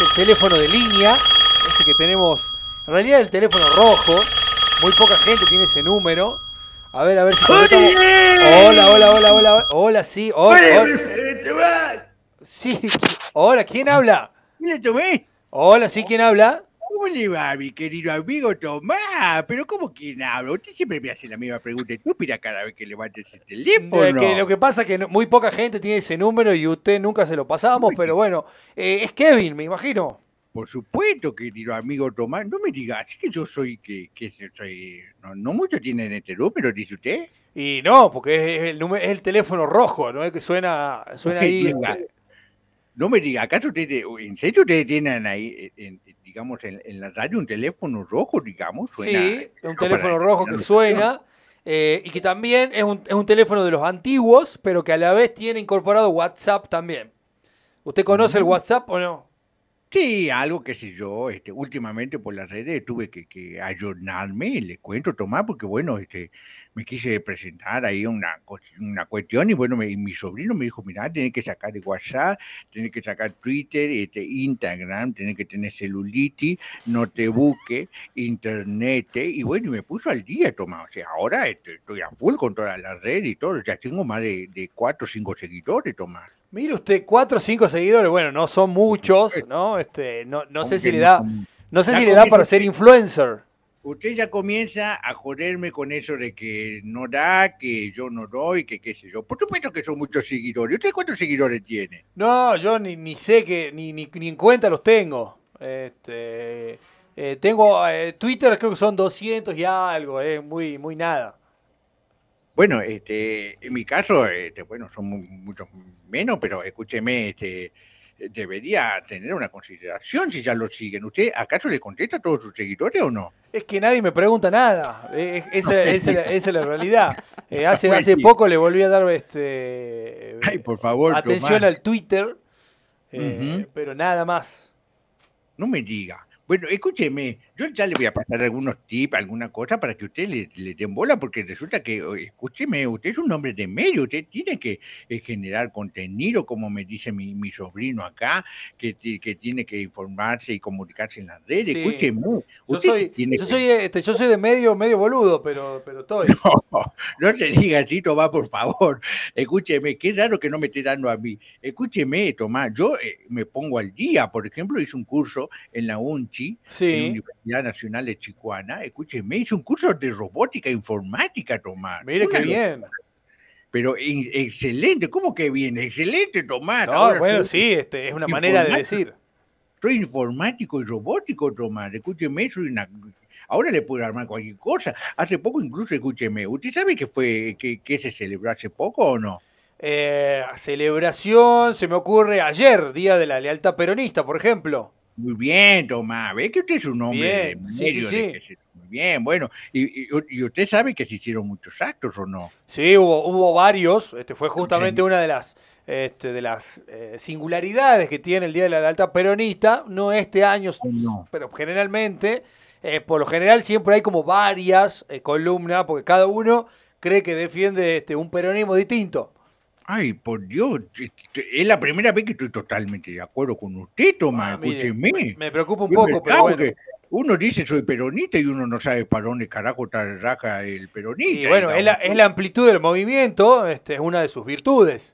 el teléfono de línea, ese que tenemos, en realidad el teléfono rojo, muy poca gente tiene ese número. A ver, a ver si conectamos- Hola, hola, hola, hola, hola, sí, hola, hola. Sí, hola, ¿quién habla? Hola, sí, ¿quién habla? ¿Cómo le va, mi querido amigo Tomás? Pero ¿cómo quién habla? Usted siempre me hace la misma pregunta estúpida cada vez que levanta ese teléfono. Eh, que lo que pasa es que no- muy poca gente tiene ese número y usted nunca se lo pasamos, pero bueno, eh, es Kevin, me imagino. Por supuesto, querido amigo Tomás, no me diga, así que yo soy, que, que soy, no, no muchos tienen este número, dice usted. Y no, porque es, es el, número, es el teléfono rojo, ¿no? Es que suena, suena ahí. Venga. este, No me diga, ¿acaso ustedes, en serio ustedes tienen ahí, eh, en- en- digamos, en, en la radio un teléfono rojo, digamos? Suena, sí, un teléfono rojo que suena eh, y que también es un, es un teléfono de los antiguos, pero que a la vez tiene incorporado WhatsApp también. ¿Usted conoce el WhatsApp o no? Sí, algo que sé yo, este, últimamente por las redes tuve que, que ayornarme, le cuento, Tomás, porque bueno, este, me quise presentar ahí una, una cuestión y bueno, me- mi sobrino me dijo, mira, tenés que sacar de WhatsApp, tenés que sacar Twitter, este, Instagram, tenés que tener celulitis, no te internet, y bueno, y me puso al día, Tomás, o sea, ahora este, estoy a full con todas las redes y todo, ya tengo más de, de cuatro o cinco seguidores, Tomás. Mire usted, cuatro o cinco seguidores, bueno, no son muchos, ¿no? Este, no, no sé si le da, no- sé si le da para ser influencer. Usted ya comienza a joderme con eso de que no da, que yo no doy, que qué sé yo. Por supuesto que son muchos seguidores. ¿Usted cuántos seguidores tiene? No, yo ni, ni sé que, ni, ni, ni en cuenta los tengo. Este, eh, tengo eh, Twitter, creo que son 200 y algo, eh, muy, muy nada. Bueno, este, en mi caso, este, bueno, son mu- muchos menos, pero escúcheme, este, debería tener una consideración si ya lo siguen. ¿Usted acaso le contesta a todos sus seguidores o no? Es que nadie me pregunta nada. eh, esa, esa es la- esa es la realidad. Eh, hace, hace poco le volví a dar este, Ay, por favor, atención Tomás, al Twitter, eh, pero nada más. no me diga. Bueno, escúcheme, yo ya le voy a pasar algunos tips, alguna cosa para que usted le, le den bola, porque resulta que, escúcheme, usted es un hombre de medio, usted tiene que eh, generar contenido, como me dice mi, mi sobrino acá, que, ti- que tiene que informarse y comunicarse en las redes. Sí. Escúcheme, Yo usted soy, tiene yo que- soy, este, yo soy de medio, medio boludo, pero, pero estoy. No, no se diga así, Tomás, por favor. Escúcheme, qué raro que no me esté dando a mí. Escúcheme, Tomás, yo eh, me pongo al día. Por ejemplo, hice un curso en la En la Universidad Nacional de Chihuahua. Escúcheme, hice un curso de robótica informática, Tomás. mire qué bien. Pero in- excelente, ¿cómo que bien? Excelente, Tomás. No, Ahora bueno, soy- sí, este, es una manera de decir. Soy informático y robótico, Tomás. Escúcheme, soy una... Ahora le puedo armar cualquier cosa. Hace poco incluso, escúcheme, ¿usted sabe que fue que, que se celebró hace poco o no? Eh, celebración, se me ocurre ayer, Día de la Lealtad Peronista, por ejemplo. Muy bien, Tomás. Ve que usted es un hombre Bien, de sí, sí, sí. Muy bien, bueno. Y, y- y usted sabe que se hicieron muchos actos o no? Sí, hubo, hubo varios. Este fue justamente una de las, este, de las eh, singularidades que tiene el Día de la Lealtad Peronista. No este año, pero generalmente, eh, por lo general siempre hay como varias eh, columnas, porque cada uno cree que defiende este, un peronismo distinto. Ay, por Dios, es la primera vez que estoy totalmente de acuerdo con usted, Tomás. Ah, mire, Escúcheme. me, preocupa un poco, pero bueno. porque Uno dice soy peronista y uno no sabe para dónde carajo está raja el peronista. Y bueno, es la, digamos. es la amplitud del movimiento, este, es una de sus virtudes.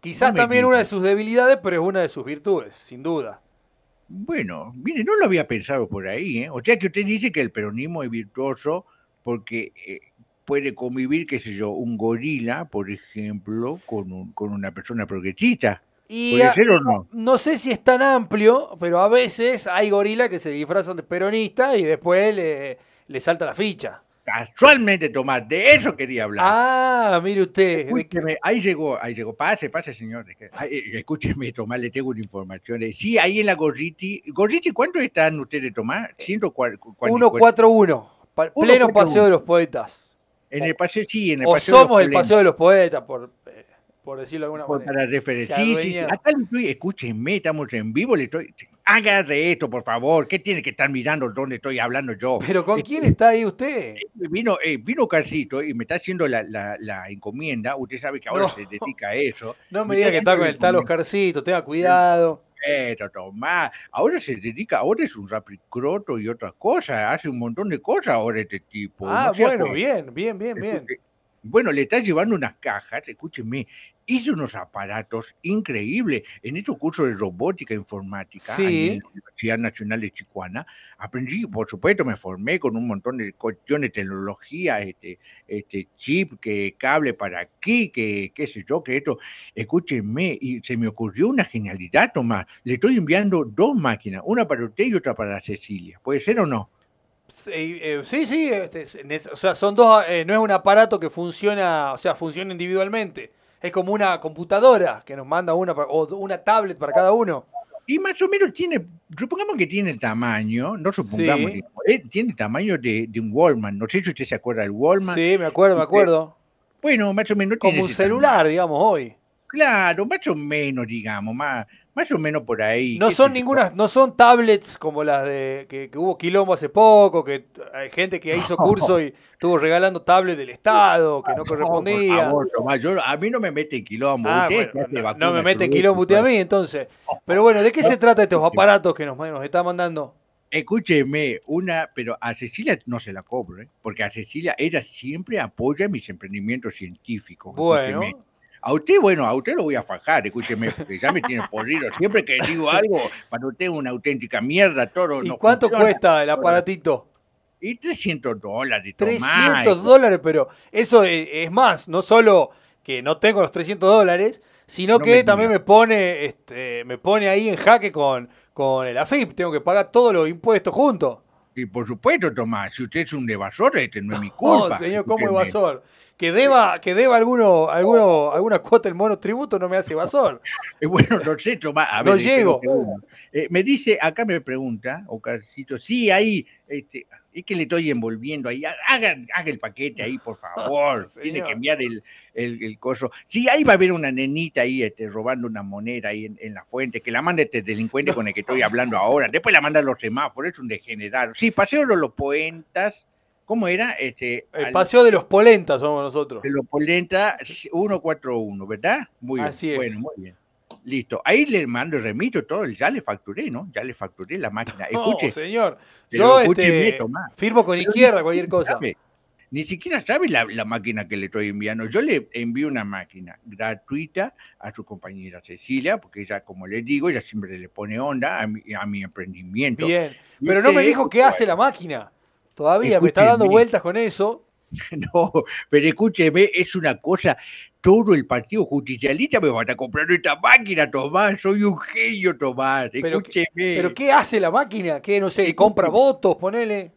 Quizás No también diga. una de sus debilidades, pero es una de sus virtudes, sin duda. Bueno, mire, no lo había pensado por ahí, ¿eh? O sea que usted dice que el peronismo es virtuoso porque eh, puede convivir, qué sé yo, un gorila, por ejemplo, con, un- con una persona progresista. Y ¿Puede a- ser o no? no sé si es tan amplio, pero a veces hay gorilas que se disfrazan de peronistas y después le, le salta la ficha. Casualmente, Tomás, de eso quería hablar. Ah, mire usted. Escúcheme, ahí llegó, ahí llegó. Pase, pase, señor. Eh, escúcheme, Tomás, le tengo una información. Eh, Sí, ahí en la Gorriti. Gorriti, ¿cuánto están ustedes, Tomás? 141. 141, pa- pleno 141. paseo de los poetas. En el paseo, sí, en el O paseo. de los somos el paseo de los poetas, por, eh, por decirlo de alguna Por- manera. para referencia. Se Sí. Acá le estoy, escúchenme, estamos en vivo, le estoy. Hágase esto, por favor. ¿Qué tiene que estar mirando dónde estoy hablando yo? Pero ¿con Eh, quién está ahí usted? Vino, eh, vino Carcito y me está haciendo la, la, la encomienda. Usted sabe que ahora No. se dedica a eso. No me me diga que está con el tal. Oscarcito, tenga cuidado. Pero Tomás, ahora se dedica, ahora es un rapicroto y otra cosa, hace un montón de cosas ahora este tipo. Ah, bueno, bien, bien, bien, bien. Bueno, le estás llevando unas cajas, escúcheme, hice unos aparatos increíbles. En estos cursos de robótica informática en la Universidad Nacional de Chihuahua, aprendí, por supuesto, me formé con un montón de cuestiones tecnología, este, este chip, que cable para aquí, que qué sé yo, que esto. Escúcheme, y se me ocurrió una genialidad, Tomás. Le estoy enviando dos máquinas, una para usted y otra para Cecilia. ¿Puede ser o no? Eh, sí, sí, este, o sea, son dos, eh, no es un aparato que funciona, o sea, funciona individualmente. Es como una computadora que nos manda una o una tablet para cada uno. Y más o menos tiene, supongamos que tiene el tamaño, no supongamos, eh, tiene el tamaño de, un Wallman. No sé si usted se acuerda del Wallman. Sí, me acuerdo, me acuerdo. Bueno, más o menos. Como un celular, digamos, hoy. Claro, más o menos, digamos, más, más o menos por ahí. No son ninguna, no son tablets como las de que, hubo quilombo hace poco, que hay gente que hizo curso y estuvo regalando tablets del Estado, que no correspondía. por favor, a mí no me mete en quilombo. Ah, no, me mete en quilombo usted a mí, entonces. Pero bueno, ¿de qué se trata estos aparatos que nos, nos está mandando? Escúcheme, una, pero a Cecilia no se la cobro, ¿eh? porque a Cecilia ella siempre apoya mis emprendimientos científicos. Bueno. A usted, bueno, a usted lo voy a fajar, escúcheme, porque ya me tiene podrido. Siempre que digo algo, para usted es una auténtica mierda, todo. ¿Y cuánto cuesta el aparatito? Y 300 dólares. 300 dólares, pero eso es, más, no solo que no tengo los 300 dólares, sino que también me pone, este, me pone ahí en jaque con, con el AFIP. Tengo que pagar todos los impuestos juntos. Y por supuesto, Tomás, si usted es un evasor, este no es mi culpa. No, señor, ¿cómo evasor? Que deba, que deba alguno, alguno, alguna cuota el tributo no me hace evasor. Eh, bueno, no sé, Tomás. A ver, no llego. Eh, me dice, acá me pregunta, Ocarcito, sí, ahí, este, es que le estoy envolviendo ahí, haga, haga el paquete ahí, por favor, tiene que enviar el, el, coso. Sí, ahí va a haber una nenita ahí este, robando una moneda ahí en, la fuente, que la manda este delincuente con el que estoy hablando ahora, después la mandan los semáforos, es un degenerado. Sí, paseo de los poentas, ¿Cómo era? Este, el paseo de los polentas somos nosotros. De los polentas 141, ¿verdad? Muy bien. Así es. Bueno, muy bien. Listo. Ahí le mando el remito, todo, ya le facturé, ¿no? Ya le facturé la máquina. Escuche, no, señor. Yo este, firmo con izquierda cualquier cosa. ni siquiera sabe la, la, máquina que le estoy enviando. Yo le envío una máquina gratuita a su compañera Cecilia, porque ella, como le digo, ella siempre le pone onda a mi, a mi emprendimiento. Bien, pero no me dijo qué hace la máquina. Todavía me está dando vueltas con eso. No, pero escúcheme, es una cosa, todo el partido justicialista me van a comprar esta máquina, Tomás, soy un genio, Tomás, escúcheme. Pero, ¿qué hace la máquina? ¿Qué, no sé, compra votos, ponele?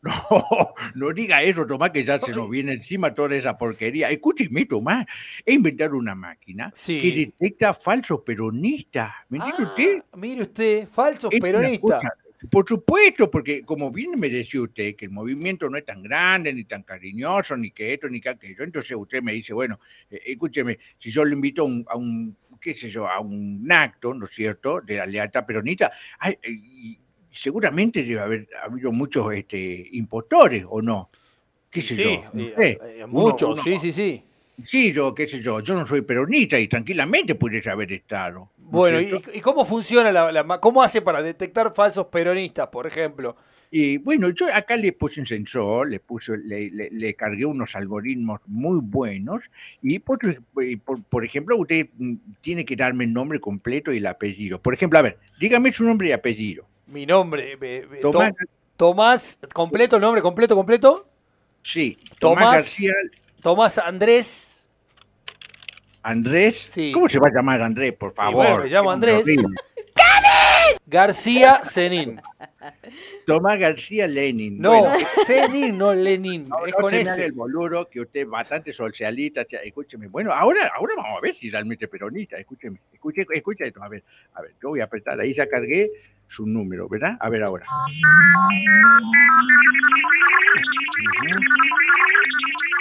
No, no diga eso, Tomás, que ya se nos viene encima toda esa porquería. Escúcheme, Tomás, he inventado una máquina que detecta falsos peronistas. ¿Me entiende ah, usted? Mire usted, falsos peronistas. Por supuesto, porque como bien me decía usted, que el movimiento no es tan grande, ni tan cariñoso, ni que esto, ni que aquello, entonces usted me dice, bueno, eh, escúcheme, si yo lo invito a un, qué sé yo, a un acto, ¿no es cierto?, de la lealtad peronista, seguramente debe haber habido muchos este, impostores, ¿o no? ¿Qué sé yo? Eh, muchos, sí, sí, sí. Sí, yo, qué sé yo, yo no soy peronista y tranquilamente puedes haber estado. bueno, ¿y, cómo funciona la, cómo hace para detectar falsos peronistas, por ejemplo? Y bueno, yo acá le puse un sensor, le puse, le, le, cargué unos algoritmos muy buenos y por, por, ejemplo usted mm, tiene que darme el nombre completo y el apellido. Por ejemplo, a ver, dígame su nombre y apellido. Mi nombre, Tomás, Tomás completo, nombre completo, completo. Sí, Tomás García. Tomás Andrés Andrés. ¿Cómo se va a llamar Andrés, por favor? Bueno, me llamo Andrés. García Zenin. Tomás García Lenin. No, Zenin, no Lenin. No, es con ese. el boludo que usted es bastante socialista. Escúcheme. Bueno, ahora, ahora vamos a ver si realmente es peronista. Escúcheme. Escuche, escuche esto. A ver, a ver, yo voy a apretar. Ahí ya cargué su número, ¿verdad? A ver ahora.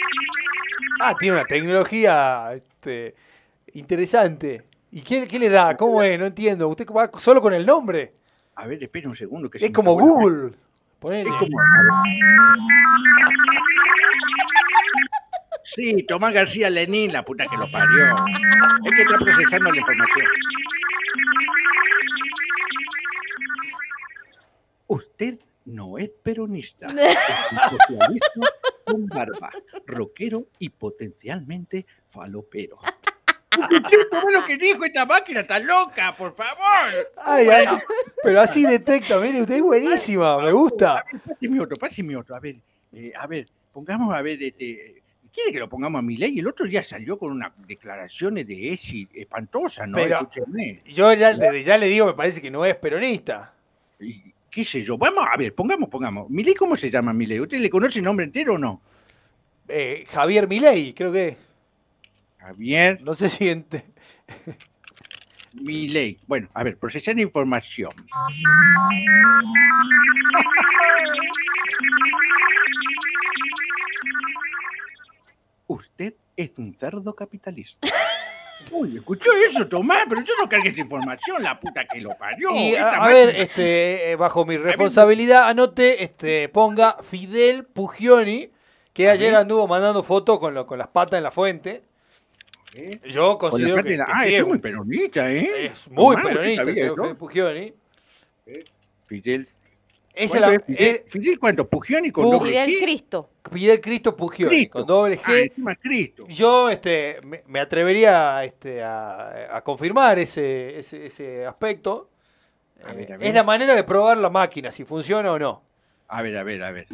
Ah, tiene una tecnología este, interesante. ¿Y qué, qué, le da? ¿Cómo es? No entiendo. ¿Usted va solo con el nombre? A ver, espere un segundo. Que es como Google. Es como... Sí, Tomás García Lenin, la puta que lo parió. Es que está procesando la información. Usted no es peronista. Es un socialista con barba, rockero y potencialmente falopero. ¿Cómo lo que dijo esta máquina está loca, por favor? Ay, ay, pero así detecta, mire, usted es buenísima, me gusta. Páseme otro, páseme otro. A ver, eh, a ver, pongamos, a ver, este, quiere que lo pongamos a mi ley. El otro día salió con unas declaraciones de ESI espantosas, ¿no? Pero- Escúcheme. Yo ya, desde ya le digo, me parece que no es peronista. Y, ¿Qué sé yo? Vamos, a ver, pongamos, pongamos. ¿Milei cómo se llama Milei? ¿Usted le conoce el nombre entero o no? Eh, Javier Milei, creo que. Javier No sé si. ente- Milei. Bueno, a ver, procesar información. Usted es un cerdo capitalista. Uy, escuchó eso, Tomás, pero yo no cargué esa información, la puta que lo parió. Y a, ver, este, eh, bajo mi responsabilidad, anote, este, ponga Fidel Pugioni, que ayer anduvo mandando fotos con, lo- con las patas en la fuente. ¿Eh? Yo considero que, de la- que Ah, sí es muy peronista, ¿eh? es muy Tomás, ¿usted peronista, señor? Fidel Pugioni. Fidel. Esa ¿Cuánto la- es Fidel? eh, ¿Fidel cuánto? ¿Pugioni con Pug- doble Fidel G? Cristo. Fidel Cristo Pugioni, Cristo. con doble G. Ah, encima Cristo. Yo este, me, me atrevería este, a, a confirmar ese, ese, ese aspecto. A Eh, ver, a ver. Es la manera de probar la máquina, si funciona o no. A ver, a ver, a ver.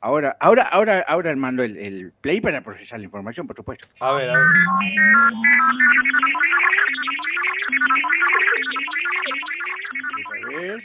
Ahora, ahora, ahora, ahora mando el, el play para procesar la información, por supuesto. A ver, a ver. A ver.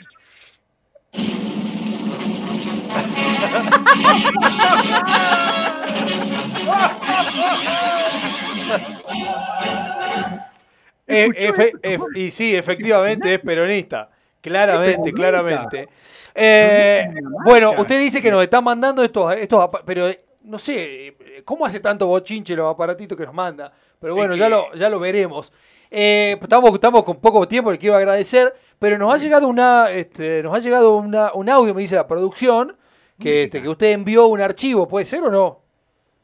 Eh, efe- y sí, efectivamente es peronista. Claramente, claramente. Eh, bueno, usted dice que nos están mandando estos, estos pero eh, no sé, ¿cómo hace tanto bochinche los aparatitos que nos manda? Pero bueno, ya lo, ya lo veremos. Eh, estamos, estamos con poco tiempo, le quiero agradecer, pero nos ha llegado una, este, nos ha llegado una, un audio, me dice la producción, que, este, que usted envió un archivo, ¿puede ser o no?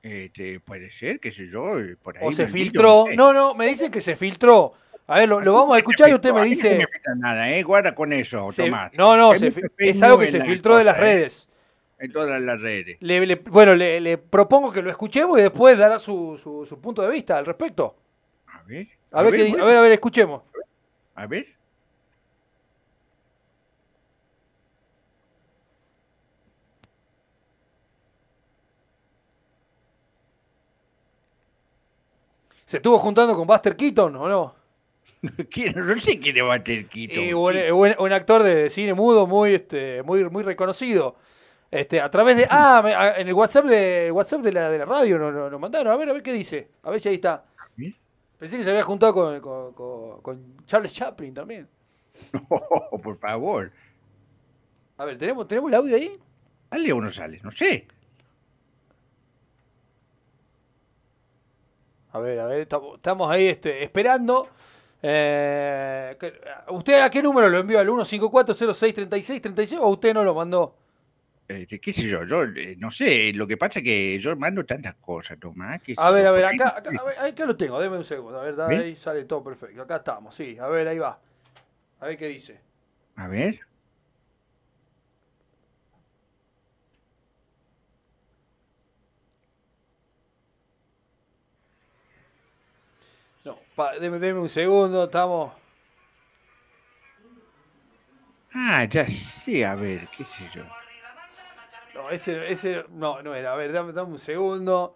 Este, puede ser, qué sé yo, eh, por ahí. O se filtró. No, no, me dicen que se filtró. A ver, lo, lo vamos a escuchar y usted me mí No dice... me filtra nada, ¿eh? Guarda con eso, se- Tomás. no, no, se es algo que se filtró de las ¿eh? redes. En todas las redes. Le- le- bueno, le, le propongo que lo escuchemos y después dará su, su, su punto de vista al respecto. A ver. A, ver, qué di- bueno, a ver, a ver, escuchemos. A ver. ¿Se estuvo juntando con Buster Keaton o no? No sé quién tener Quito. Eh, un, un- un actor de cine mudo muy, este, muy, muy reconocido. Este, a través de. Ah, me- a- en el WhatsApp de WhatsApp de la, de la radio nos nos- nos mandaron. A ver, a ver qué dice. A ver si ahí está. Pensé que se había juntado con, con- con- con Charles Chaplin también. Oh, por favor. A ver, ¿tenemos, ¿tenemos el audio ahí? ¿Sale o no sale? No sé. A ver, a ver, estamos, ahí este, esperando. Eh, ¿Usted a qué número lo envió? ¿Al 154063636 o usted no lo mandó? Este, qué sé yo, yo eh, no sé, lo que pasa es que yo mando tantas cosas, Tomás. A ver, a ver, acá, acá, a ver, acá lo tengo, déme un segundo. A ver, ahí sale todo perfecto. Acá estamos, sí. A ver, ahí va. A ver qué dice. A ver. No, pa- deme, deme un segundo, estamos. Ah, ya sé, a ver, qué sé yo. No, ese, ese, no, no era. A ver, dame, dame un segundo.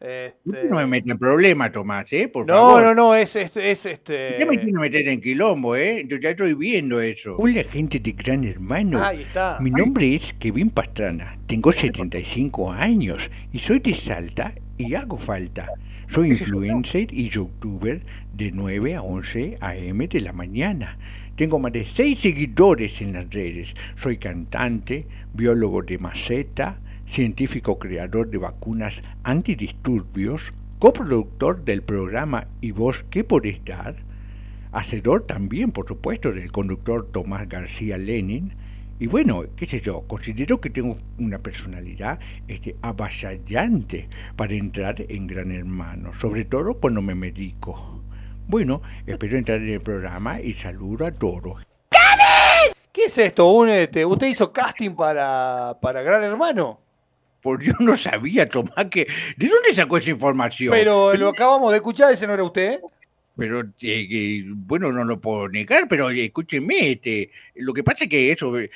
Este... No me mete en problema, Tomás, ¿eh? Por No, favor. no, no, es, es, es este. Ya me quiero meter en quilombo, ¿eh? Yo ya estoy viendo eso. Hola, gente de Gran Hermano. Ahí está. Mi nombre es Kevin Pastrana, tengo 75 años y soy de Salta y hago falta. Soy influencer y youtuber de 9 a 11 a.m. de la mañana. Tengo más de 6 seguidores en las redes. Soy cantante, biólogo de maceta, científico creador de vacunas antidisturbios, coproductor del programa ¿Y vos qué podés dar? hacedor también, por supuesto, del conductor Tomás García Lenin. Y bueno, qué sé yo, considero que tengo una personalidad este, avasallante para entrar en Gran Hermano, sobre todo cuando me medico. Bueno, espero entrar en el programa y saludo a todos. ¿Qué es esto? Un, este, ¿Usted hizo casting para, para Gran Hermano? Pues yo no sabía, Tomás, que... ¿De dónde sacó esa información? Pero lo acabamos de escuchar, ese no era usted. Pero, eh, eh, bueno, no lo puedo negar, pero escúcheme, este, lo que pasa es que eso, eh,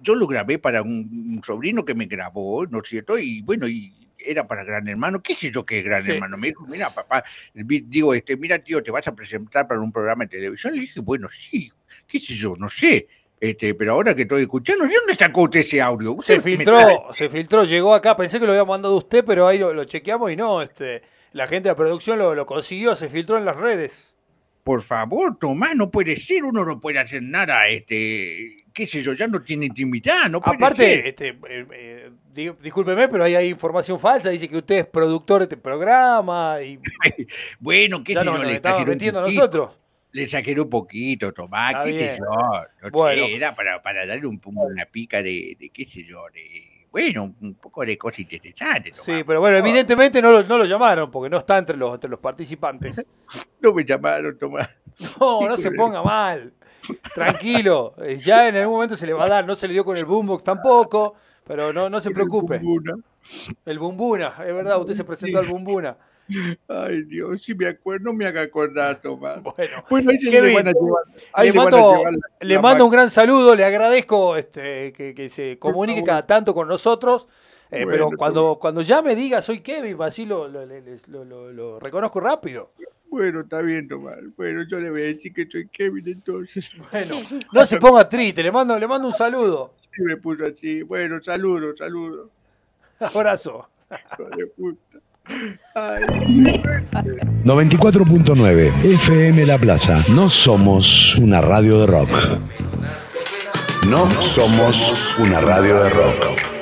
yo lo grabé para un, un sobrino que me grabó, ¿no es cierto? Y bueno, y era para Gran Hermano, ¿qué sé yo que es Gran Sí. Hermano? Me dijo, mira, papá, digo, este, mira, tío, te vas a presentar para un programa de televisión. Le dije, bueno, sí, qué sé yo, no sé. Este, pero ahora que estoy escuchando, ¿de dónde sacó usted ese audio? Se trae- filtró, se filtró, llegó acá, pensé que lo había mandado usted, pero ahí lo, lo chequeamos y no, este, la gente de producción lo, lo consiguió, se filtró en las redes. Por favor, Tomás, no puede ser, uno no puede hacer nada, este, qué sé yo, ya no tiene intimidad, no puede Aparte, ser. este, eh, eh, di- discúlpeme, pero ahí hay información falsa, dice que usted es productor de este programa y Bueno, qué sé yo, le estamos metiendo nosotros. Le exageré un poquito, Tomás, qué sé yo. No Bueno. sé, era para, para darle un, una pica de, de, qué sé yo, de, bueno, un poco de cosas interesantes. Sí, pero bueno, evidentemente no lo, no lo llamaron porque no está entre los, entre los participantes. No me llamaron, Tomás. No, no se ponga mal. Tranquilo, eh, ya en algún momento se le va a dar, no se le dio con el boombox tampoco, pero no, no se preocupe. Ninguna. El Bumbuna, es verdad, usted se presentó al Bumbuna. Ay, Dios, si me acuerdo, no me haga acordar, Tomás. Bueno, Bueno, ahí se Kevin, le van a llevar. ahí le le van a mando, llevar la- le la mando un gran saludo, le agradezco este, que, que se comunique cada tanto con nosotros, eh, Bueno, pero cuando, cuando ya me diga soy Kevin, así lo, lo, le- les- lo- lo- lo reconozco rápido. Bueno, está bien, Tomás. Bueno, yo le voy a decir que soy Kevin entonces. Bueno, no se ponga triste, le mando, le mando un saludo. Y me puso así. Bueno, saludo, saludo. Abrazo. Hijo de puta. Ay. 94.9 FM La Plaza. No somos una radio de rock. No somos una radio de rock.